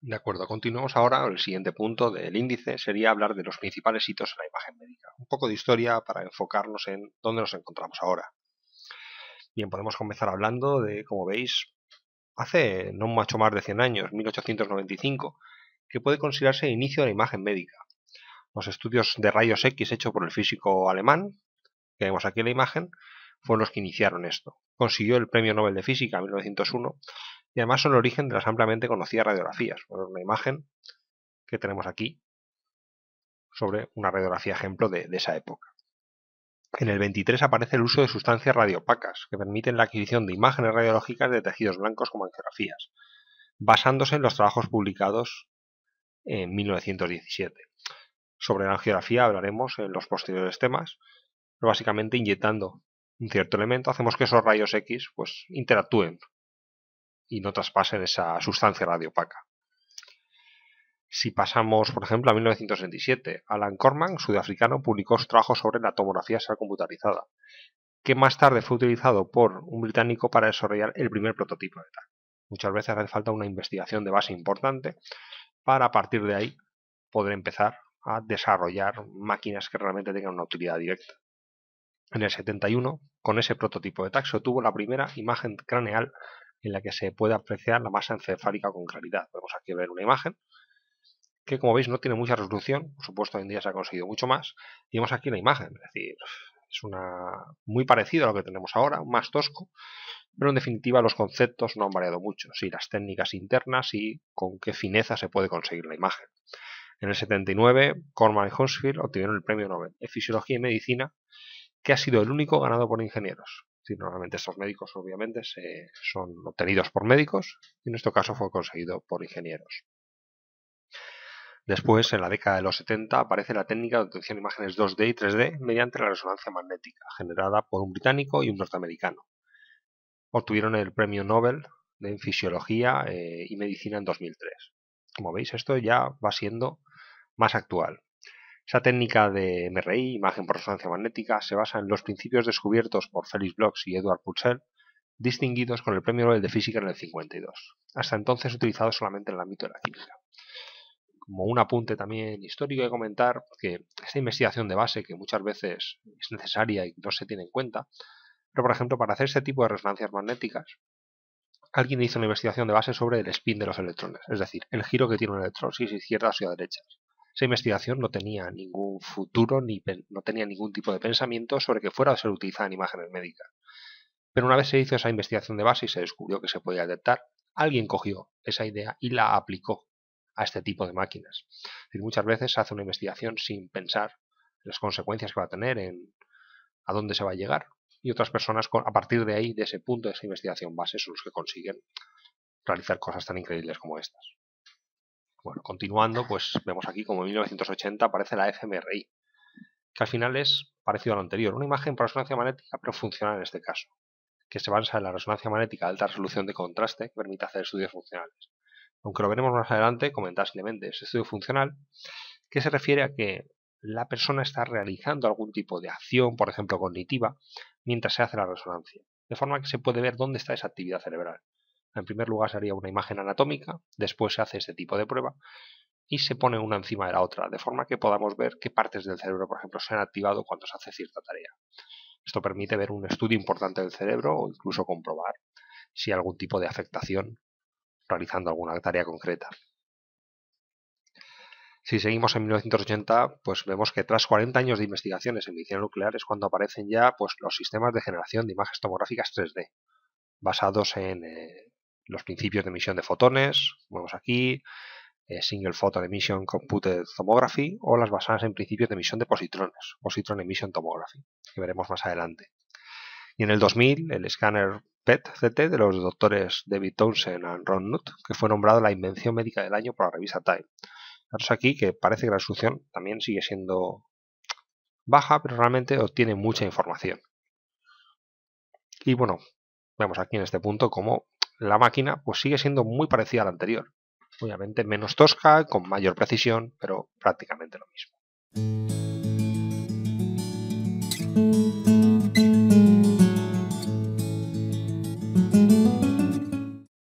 De acuerdo, continuamos ahora. El siguiente punto del índice sería hablar de los principales hitos en la imagen médica. Un poco de historia para enfocarnos en dónde nos encontramos ahora. Bien, podemos comenzar hablando de, como veis, hace no mucho más de 100 años, 1895, que puede considerarse inicio de la imagen médica. Los estudios de rayos X hechos por el físico alemán, que vemos aquí en la imagen, fueron los que iniciaron esto. Consiguió el Premio Nobel de Física en 1901 y además son el origen de las ampliamente conocidas radiografías. una imagen que tenemos aquí sobre una radiografía ejemplo de, esa época. En el 23 aparece el uso de sustancias radiopacas que permiten la adquisición de imágenes radiológicas de tejidos blancos como angiografías, basándose en los trabajos publicados en 1917. Sobre la angiografía hablaremos en los posteriores temas, pero básicamente inyectando un cierto elemento hacemos que esos rayos X pues, interactúen y no traspasen esa sustancia radiopaca. Si pasamos, por ejemplo, a 1967, Alan Corman, sudafricano, publicó su trabajo sobre la tomografía ser computarizada, que más tarde fue utilizado por un británico para desarrollar el primer prototipo de tal. Muchas veces hace falta una investigación de base importante para a partir de ahí poder empezar a desarrollar máquinas que realmente tengan una utilidad directa. En el 71, con ese prototipo de taxo, tuvo la primera imagen craneal en la que se puede apreciar la masa encefálica con claridad. Podemos aquí ver una imagen que como veis no tiene mucha resolución, por supuesto hoy en día se ha conseguido mucho más, y vemos aquí la imagen, es decir, es una muy parecido a lo que tenemos ahora, más tosco, pero en definitiva los conceptos no han variado mucho, sí las técnicas internas y con qué fineza se puede conseguir la imagen. En el 79, Corman y Huntsville obtuvieron el premio Nobel de Fisiología y Medicina, que ha sido el único ganado por ingenieros normalmente estos médicos obviamente son obtenidos por médicos y en este caso fue conseguido por ingenieros. Después, en la década de los 70, aparece la técnica de obtención de imágenes 2D y 3D mediante la resonancia magnética, generada por un británico y un norteamericano. Obtuvieron el premio Nobel en Fisiología eh, y Medicina en 2003. Como veis, esto ya va siendo más actual. Esa técnica de MRI, imagen por resonancia magnética, se basa en los principios descubiertos por Felix Bloch y Edward Purcell, distinguidos con el Premio Nobel de Física en el 52, hasta entonces utilizado solamente en el ámbito de la química. Como un apunte también histórico de comentar que esta investigación de base, que muchas veces es necesaria y no se tiene en cuenta, pero por ejemplo para hacer este tipo de resonancias magnéticas, alguien hizo una investigación de base sobre el spin de los electrones, es decir, el giro que tiene un electrón, si es izquierda o si a derecha. Esa investigación no tenía ningún futuro ni no tenía ningún tipo de pensamiento sobre que fuera a ser utilizada en imágenes médicas. Pero una vez se hizo esa investigación de base y se descubrió que se podía detectar, alguien cogió esa idea y la aplicó a este tipo de máquinas. muchas veces se hace una investigación sin pensar en las consecuencias que va a tener, en a dónde se va a llegar. Y otras personas, a partir de ahí, de ese punto de esa investigación base, son los que consiguen realizar cosas tan increíbles como estas. Bueno, continuando, pues vemos aquí como en 1980 aparece la fMRI, que al final es parecido a lo anterior, una imagen por resonancia magnética, pero funcional en este caso, que se basa en la resonancia magnética de alta resolución de contraste que permite hacer estudios funcionales. Aunque lo veremos más adelante, comentar simplemente ese estudio funcional, que se refiere a que la persona está realizando algún tipo de acción, por ejemplo cognitiva, mientras se hace la resonancia, de forma que se puede ver dónde está esa actividad cerebral. En primer lugar sería una imagen anatómica, después se hace este tipo de prueba y se pone una encima de la otra, de forma que podamos ver qué partes del cerebro, por ejemplo, se han activado cuando se hace cierta tarea. Esto permite ver un estudio importante del cerebro o incluso comprobar si hay algún tipo de afectación realizando alguna tarea concreta. Si seguimos en 1980, pues vemos que tras 40 años de investigaciones en medicina nuclear es cuando aparecen ya pues, los sistemas de generación de imágenes tomográficas 3D, basados en eh, los principios de emisión de fotones, vemos aquí, eh, Single Photon Emission Computed Tomography, o las basadas en principios de emisión de positrones, Positron Emission Tomography, que veremos más adelante. Y en el 2000, el escáner PET-CT de los doctores David Townsend y Ron Nutt, que fue nombrado la invención médica del año por la revista Time. Vemos aquí que parece que la resolución también sigue siendo baja, pero realmente obtiene mucha información. Y bueno, vemos aquí en este punto cómo la máquina pues sigue siendo muy parecida a la anterior. Obviamente menos tosca, con mayor precisión, pero prácticamente lo mismo.